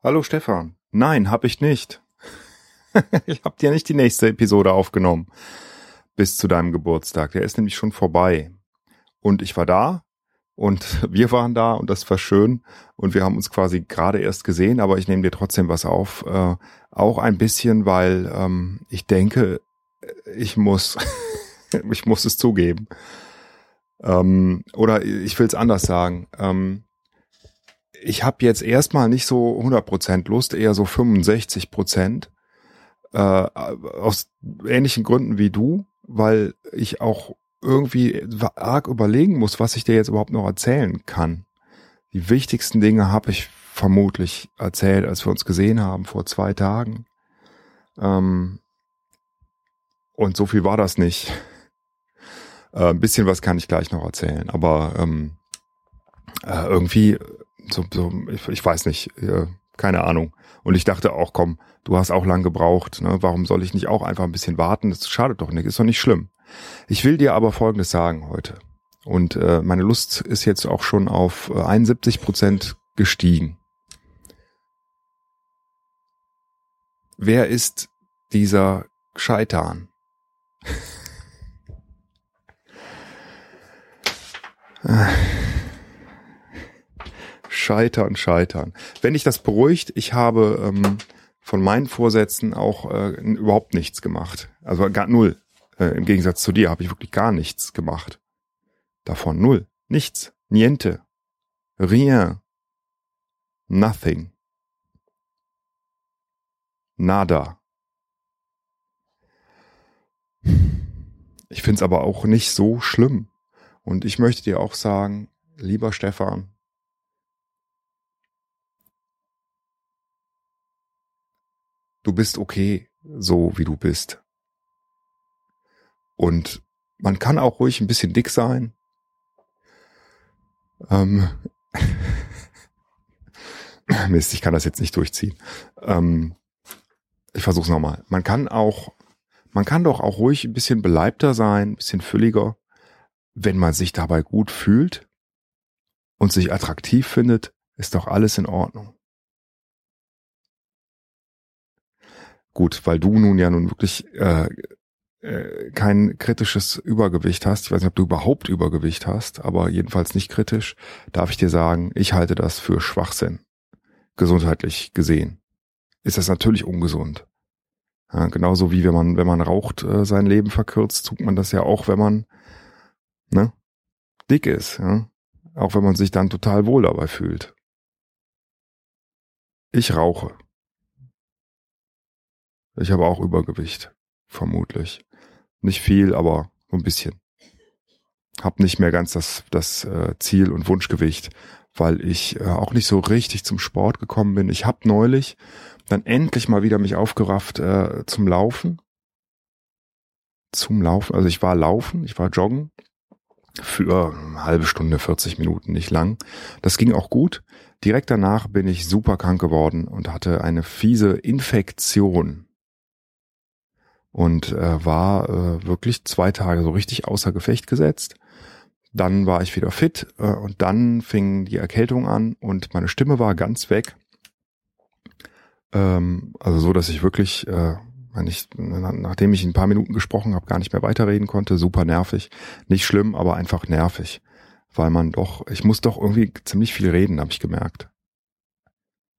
Hallo Stefan. Nein, hab ich nicht. ich hab dir nicht die nächste Episode aufgenommen. Bis zu deinem Geburtstag. Der ist nämlich schon vorbei. Und ich war da und wir waren da und das war schön. Und wir haben uns quasi gerade erst gesehen, aber ich nehme dir trotzdem was auf. Äh, auch ein bisschen, weil ähm, ich denke, ich muss, ich muss es zugeben. Ähm, oder ich will es anders sagen. Ähm, ich habe jetzt erstmal nicht so 100% Lust, eher so 65%. Äh, aus ähnlichen Gründen wie du, weil ich auch irgendwie arg überlegen muss, was ich dir jetzt überhaupt noch erzählen kann. Die wichtigsten Dinge habe ich vermutlich erzählt, als wir uns gesehen haben vor zwei Tagen. Ähm, und so viel war das nicht. Äh, ein bisschen was kann ich gleich noch erzählen, aber ähm, äh, irgendwie so, so ich, ich weiß nicht, äh, keine Ahnung. Und ich dachte auch, komm, du hast auch lang gebraucht, ne? warum soll ich nicht auch einfach ein bisschen warten? Das schadet doch nicht, ist doch nicht schlimm. Ich will dir aber Folgendes sagen heute. Und äh, meine Lust ist jetzt auch schon auf 71 äh, Prozent gestiegen. Wer ist dieser Scheitan? Scheitern, scheitern. Wenn ich das beruhigt, ich habe ähm, von meinen Vorsätzen auch äh, überhaupt nichts gemacht. Also gar null. Äh, Im Gegensatz zu dir habe ich wirklich gar nichts gemacht. Davon null. Nichts. Niente. Rien. Nothing. Nada. Ich find's aber auch nicht so schlimm. Und ich möchte dir auch sagen, lieber Stefan, du bist okay, so wie du bist. Und man kann auch ruhig ein bisschen dick sein. Ähm Mist, ich kann das jetzt nicht durchziehen. Ähm ich versuch's nochmal. Man kann auch, man kann doch auch ruhig ein bisschen beleibter sein, ein bisschen fülliger, wenn man sich dabei gut fühlt und sich attraktiv findet, ist doch alles in Ordnung. Gut, weil du nun ja nun wirklich äh, äh, kein kritisches Übergewicht hast. Ich weiß nicht, ob du überhaupt Übergewicht hast, aber jedenfalls nicht kritisch, darf ich dir sagen, ich halte das für Schwachsinn. Gesundheitlich gesehen. Ist das natürlich ungesund. Ja, genauso wie wenn man, wenn man raucht, äh, sein Leben verkürzt, tut man das ja auch, wenn man ne, dick ist. Ja? Auch wenn man sich dann total wohl dabei fühlt. Ich rauche. Ich habe auch Übergewicht, vermutlich. Nicht viel, aber so ein bisschen. Hab nicht mehr ganz das, das äh, Ziel und Wunschgewicht, weil ich äh, auch nicht so richtig zum Sport gekommen bin. Ich habe neulich dann endlich mal wieder mich aufgerafft äh, zum Laufen. Zum Laufen, also ich war laufen, ich war joggen für eine halbe Stunde, 40 Minuten, nicht lang. Das ging auch gut. Direkt danach bin ich super krank geworden und hatte eine fiese Infektion und äh, war äh, wirklich zwei Tage so richtig außer Gefecht gesetzt. Dann war ich wieder fit äh, und dann fing die Erkältung an und meine Stimme war ganz weg. Ähm, also so, dass ich wirklich, äh, wenn ich, nachdem ich ein paar Minuten gesprochen habe, gar nicht mehr weiterreden konnte. Super nervig. Nicht schlimm, aber einfach nervig. Weil man doch, ich muss doch irgendwie ziemlich viel reden, habe ich gemerkt.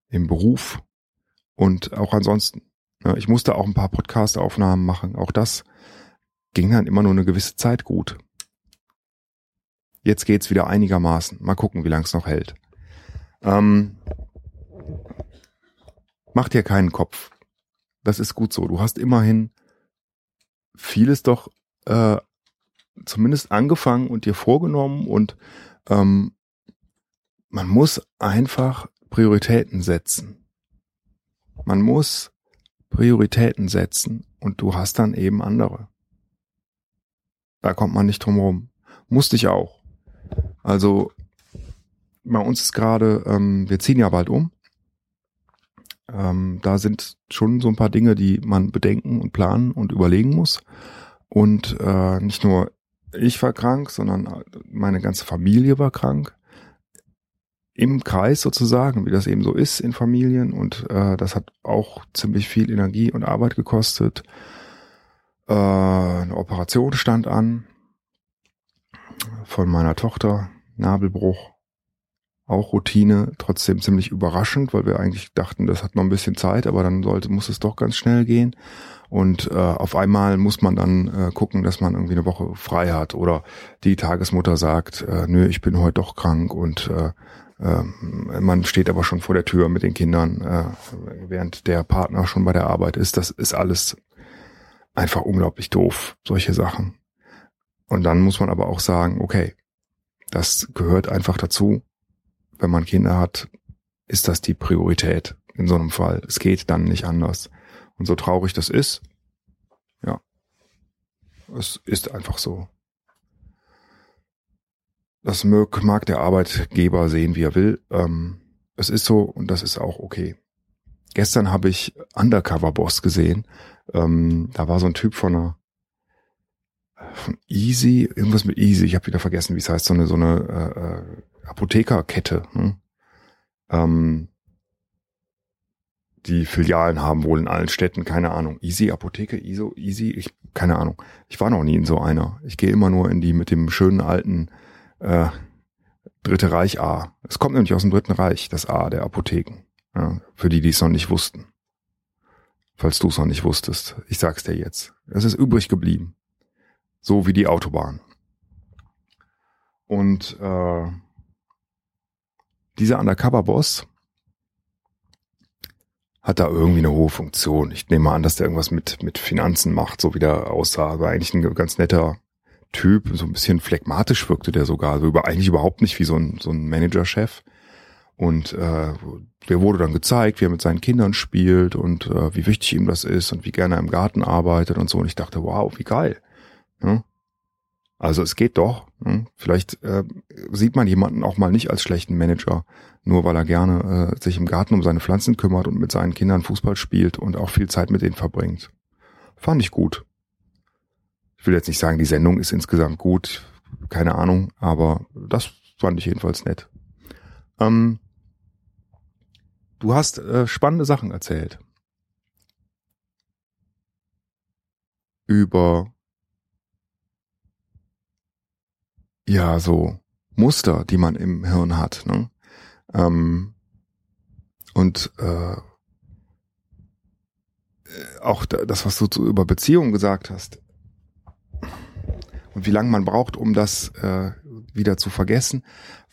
Im Beruf und auch ansonsten. Ich musste auch ein paar Podcast-Aufnahmen machen. Auch das ging dann immer nur eine gewisse Zeit gut. Jetzt geht's wieder einigermaßen. Mal gucken, wie lang es noch hält. Ähm, mach dir keinen Kopf. Das ist gut so. Du hast immerhin vieles doch äh, zumindest angefangen und dir vorgenommen und ähm, man muss einfach Prioritäten setzen. Man muss Prioritäten setzen und du hast dann eben andere. Da kommt man nicht drum rum. Musste ich auch. Also bei uns ist gerade, ähm, wir ziehen ja bald um. Ähm, da sind schon so ein paar Dinge, die man bedenken und planen und überlegen muss. Und äh, nicht nur ich war krank, sondern meine ganze Familie war krank. Im Kreis sozusagen, wie das eben so ist in Familien. Und äh, das hat auch ziemlich viel Energie und Arbeit gekostet. Äh, eine Operation stand an von meiner Tochter, Nabelbruch. Auch Routine, trotzdem ziemlich überraschend, weil wir eigentlich dachten, das hat noch ein bisschen Zeit, aber dann sollte, muss es doch ganz schnell gehen. Und äh, auf einmal muss man dann äh, gucken, dass man irgendwie eine Woche frei hat. Oder die Tagesmutter sagt, äh, nö, ich bin heute doch krank und äh, äh, man steht aber schon vor der Tür mit den Kindern, äh, während der Partner schon bei der Arbeit ist. Das ist alles einfach unglaublich doof, solche Sachen. Und dann muss man aber auch sagen, okay, das gehört einfach dazu. Wenn man Kinder hat, ist das die Priorität in so einem Fall. Es geht dann nicht anders. Und so traurig das ist, ja, es ist einfach so. Das mag der Arbeitgeber sehen, wie er will. Ähm, es ist so und das ist auch okay. Gestern habe ich Undercover Boss gesehen. Ähm, da war so ein Typ von einer von Easy, irgendwas mit Easy, ich habe wieder vergessen, wie es heißt, so eine so eine äh, äh, Apothekerkette. Hm? Ähm, die Filialen haben wohl in allen Städten, keine Ahnung. Easy Apotheke, ISO, Easy, ich keine Ahnung. Ich war noch nie in so einer. Ich gehe immer nur in die mit dem schönen alten äh, Dritte Reich A. Es kommt nämlich aus dem Dritten Reich, das A der Apotheken. Ja, für die, die es noch nicht wussten. Falls du es noch nicht wusstest. Ich sag's dir jetzt. Es ist übrig geblieben. So wie die Autobahn. Und äh, dieser Undercover-Boss hat da irgendwie eine hohe Funktion. Ich nehme an, dass der irgendwas mit, mit Finanzen macht, so wie der aussah. Aber eigentlich ein ganz netter Typ, so ein bisschen phlegmatisch wirkte der sogar. Also über, eigentlich überhaupt nicht wie so ein, so ein Managerchef. Und äh, der wurde dann gezeigt, wie er mit seinen Kindern spielt und äh, wie wichtig ihm das ist und wie gerne er im Garten arbeitet und so. Und ich dachte, wow, wie geil. Ja? Also es geht doch. Hm? Vielleicht äh, sieht man jemanden auch mal nicht als schlechten Manager, nur weil er gerne äh, sich im Garten um seine Pflanzen kümmert und mit seinen Kindern Fußball spielt und auch viel Zeit mit denen verbringt. Fand ich gut. Ich will jetzt nicht sagen, die Sendung ist insgesamt gut, keine Ahnung, aber das fand ich jedenfalls nett. Ähm, du hast äh, spannende Sachen erzählt. Über ja so Muster, die man im Hirn hat. Ne? Ähm, und äh, auch das, was du zu, über Beziehungen gesagt hast wie lange man braucht, um das äh, wieder zu vergessen,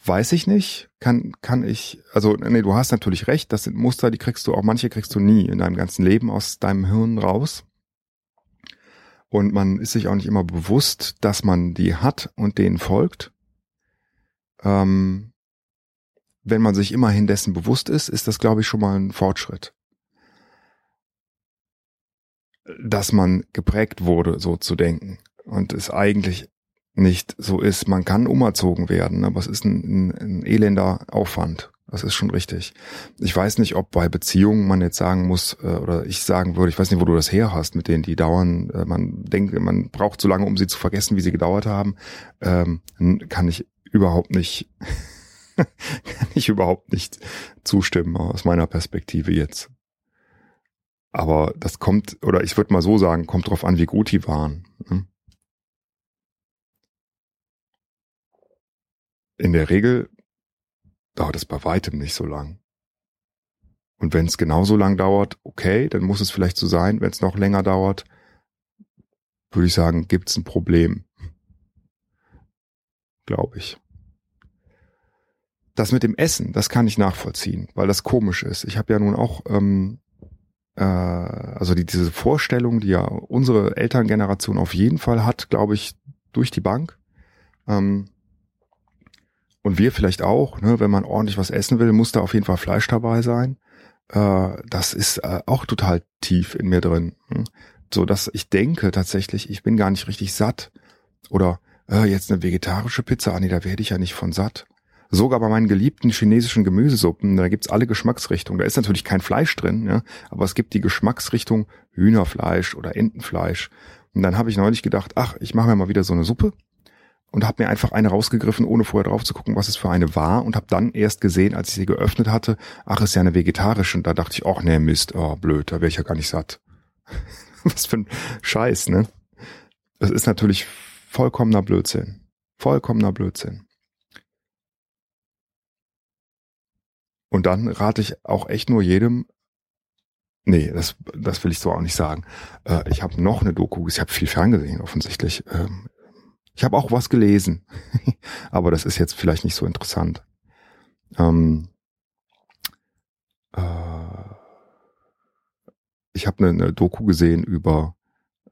weiß ich nicht. Kann kann ich also nee, du hast natürlich recht. Das sind Muster, die kriegst du auch manche kriegst du nie in deinem ganzen Leben aus deinem Hirn raus. Und man ist sich auch nicht immer bewusst, dass man die hat und denen folgt. Ähm, wenn man sich immerhin dessen bewusst ist, ist das, glaube ich, schon mal ein Fortschritt. Dass man geprägt wurde, so zu denken und es eigentlich nicht so ist. Man kann umerzogen werden, aber es ist ein, ein, ein elender Aufwand. Das ist schon richtig. Ich weiß nicht, ob bei Beziehungen man jetzt sagen muss, äh, oder ich sagen würde, ich weiß nicht, wo du das her hast, mit denen die dauern, äh, man denkt, man braucht so lange, um sie zu vergessen, wie sie gedauert haben, ähm, kann ich überhaupt nicht, kann ich überhaupt nicht zustimmen aus meiner Perspektive jetzt. Aber das kommt, oder ich würde mal so sagen, kommt drauf an, wie gut die waren. Ne? In der Regel dauert es bei weitem nicht so lang. Und wenn es genauso lang dauert, okay, dann muss es vielleicht so sein. Wenn es noch länger dauert, würde ich sagen, gibt es ein Problem. Glaube ich. Das mit dem Essen, das kann ich nachvollziehen, weil das komisch ist. Ich habe ja nun auch, ähm, äh, also die, diese Vorstellung, die ja unsere Elterngeneration auf jeden Fall hat, glaube ich, durch die Bank. Ähm, und wir vielleicht auch, ne, wenn man ordentlich was essen will, muss da auf jeden Fall Fleisch dabei sein. Äh, das ist äh, auch total tief in mir drin. Hm? So dass ich denke tatsächlich, ich bin gar nicht richtig satt. Oder äh, jetzt eine vegetarische Pizza, ah nee, da werde ich ja nicht von satt. Sogar bei meinen geliebten chinesischen Gemüsesuppen, da gibt's alle Geschmacksrichtungen. Da ist natürlich kein Fleisch drin, ja, aber es gibt die Geschmacksrichtung Hühnerfleisch oder Entenfleisch. Und dann habe ich neulich gedacht, ach, ich mache mir mal wieder so eine Suppe und habe mir einfach eine rausgegriffen, ohne vorher drauf zu gucken, was es für eine war und habe dann erst gesehen, als ich sie geöffnet hatte, ach, ist ja eine vegetarische und da dachte ich, ach nee, Mist, oh blöd, da wäre ich ja gar nicht satt. was für ein Scheiß, ne? Das ist natürlich vollkommener Blödsinn. Vollkommener Blödsinn. Und dann rate ich auch echt nur jedem, nee, das, das will ich so auch nicht sagen. Äh, ich habe noch eine Doku, ich habe viel ferngesehen offensichtlich. Ähm, ich habe auch was gelesen, aber das ist jetzt vielleicht nicht so interessant. Ähm, äh, ich habe eine, eine Doku gesehen über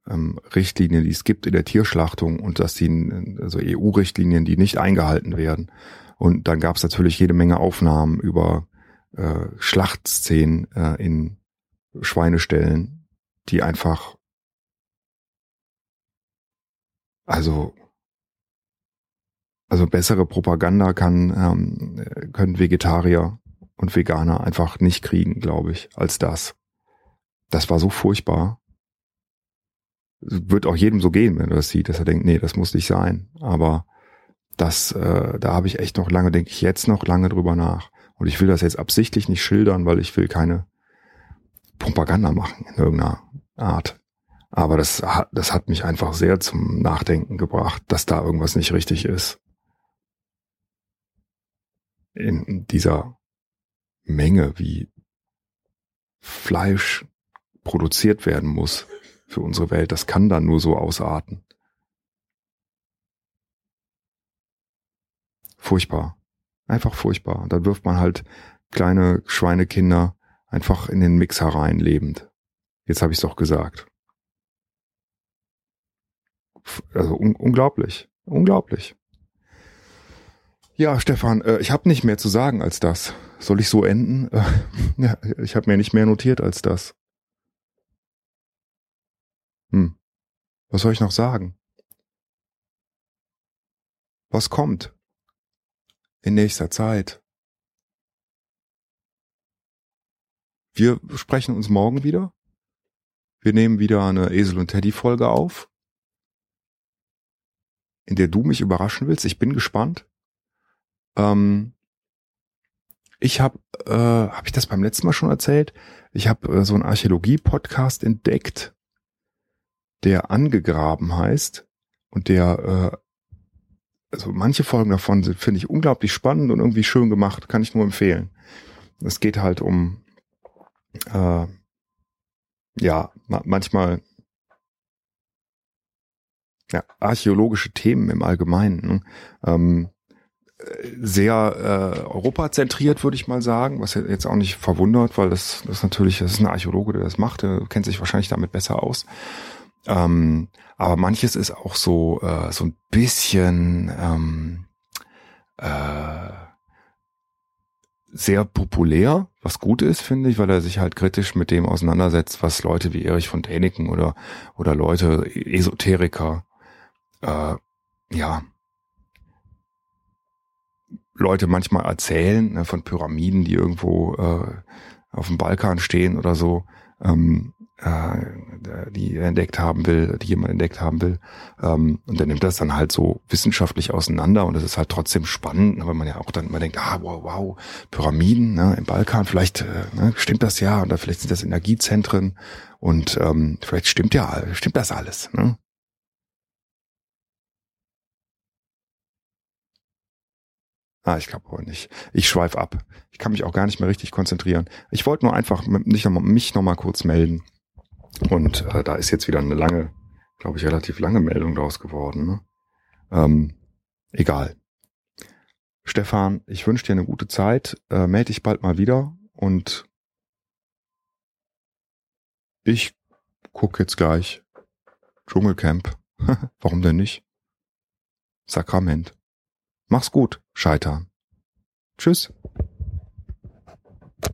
ähm, Richtlinien, die es gibt in der Tierschlachtung und dass die, also EU-Richtlinien, die nicht eingehalten werden. Und dann gab es natürlich jede Menge Aufnahmen über äh, Schlachtszenen äh, in Schweineställen, die einfach, also, also bessere Propaganda kann, ähm, können Vegetarier und Veganer einfach nicht kriegen, glaube ich, als das. Das war so furchtbar. Wird auch jedem so gehen, wenn er das sieht, dass er denkt, nee, das muss nicht sein. Aber das, äh, da habe ich echt noch lange, denke ich jetzt noch lange drüber nach. Und ich will das jetzt absichtlich nicht schildern, weil ich will keine Propaganda machen in irgendeiner Art. Aber das hat, das hat mich einfach sehr zum Nachdenken gebracht, dass da irgendwas nicht richtig ist. In dieser Menge, wie Fleisch produziert werden muss für unsere Welt, das kann dann nur so ausarten. Furchtbar. Einfach furchtbar. Dann wirft man halt kleine Schweinekinder einfach in den Mixer rein, lebend. Jetzt habe ich es doch gesagt. Also un unglaublich. Unglaublich. Ja, Stefan, äh, ich habe nicht mehr zu sagen als das. Soll ich so enden? Äh, ja, ich habe mir nicht mehr notiert als das. Hm. Was soll ich noch sagen? Was kommt? in nächster Zeit. Wir sprechen uns morgen wieder. Wir nehmen wieder eine Esel und Teddy Folge auf, in der du mich überraschen willst. Ich bin gespannt. Ähm, ich habe, äh, habe ich das beim letzten Mal schon erzählt? Ich habe äh, so einen Archäologie-Podcast entdeckt, der angegraben heißt und der äh, also manche Folgen davon sind, finde ich, unglaublich spannend und irgendwie schön gemacht, kann ich nur empfehlen. Es geht halt um, äh, ja, ma manchmal ja, archäologische Themen im Allgemeinen. Ne? Ähm, sehr äh, europazentriert, würde ich mal sagen, was jetzt auch nicht verwundert, weil das, das natürlich, das ist ein Archäologe, der das macht, der kennt sich wahrscheinlich damit besser aus. Ähm, aber manches ist auch so, äh, so ein bisschen ähm, äh, sehr populär, was gut ist, finde ich, weil er sich halt kritisch mit dem auseinandersetzt, was Leute wie Erich von Däniken oder, oder Leute, Esoteriker, äh, ja, Leute manchmal erzählen ne, von Pyramiden, die irgendwo äh, auf dem Balkan stehen oder so. Ähm, äh, die er entdeckt haben will, die jemand entdeckt haben will. Ähm, und der nimmt das dann halt so wissenschaftlich auseinander und das ist halt trotzdem spannend, weil man ja auch dann immer denkt, ah, wow, wow, Pyramiden ne, im Balkan, vielleicht äh, ne, stimmt das ja oder vielleicht sind das Energiezentren und ähm, vielleicht stimmt ja, stimmt das alles. Ne? Ah, ich glaube wohl nicht. Ich schweif ab. Ich kann mich auch gar nicht mehr richtig konzentrieren. Ich wollte nur einfach nicht noch mal, mich noch mal kurz melden. Und äh, da ist jetzt wieder eine lange, glaube ich, relativ lange Meldung draus geworden. Ne? Ähm, egal. Stefan, ich wünsche dir eine gute Zeit. Äh, melde dich bald mal wieder und ich guck jetzt gleich Dschungelcamp. Warum denn nicht? Sakrament. Mach's gut, Scheitern. Tschüss.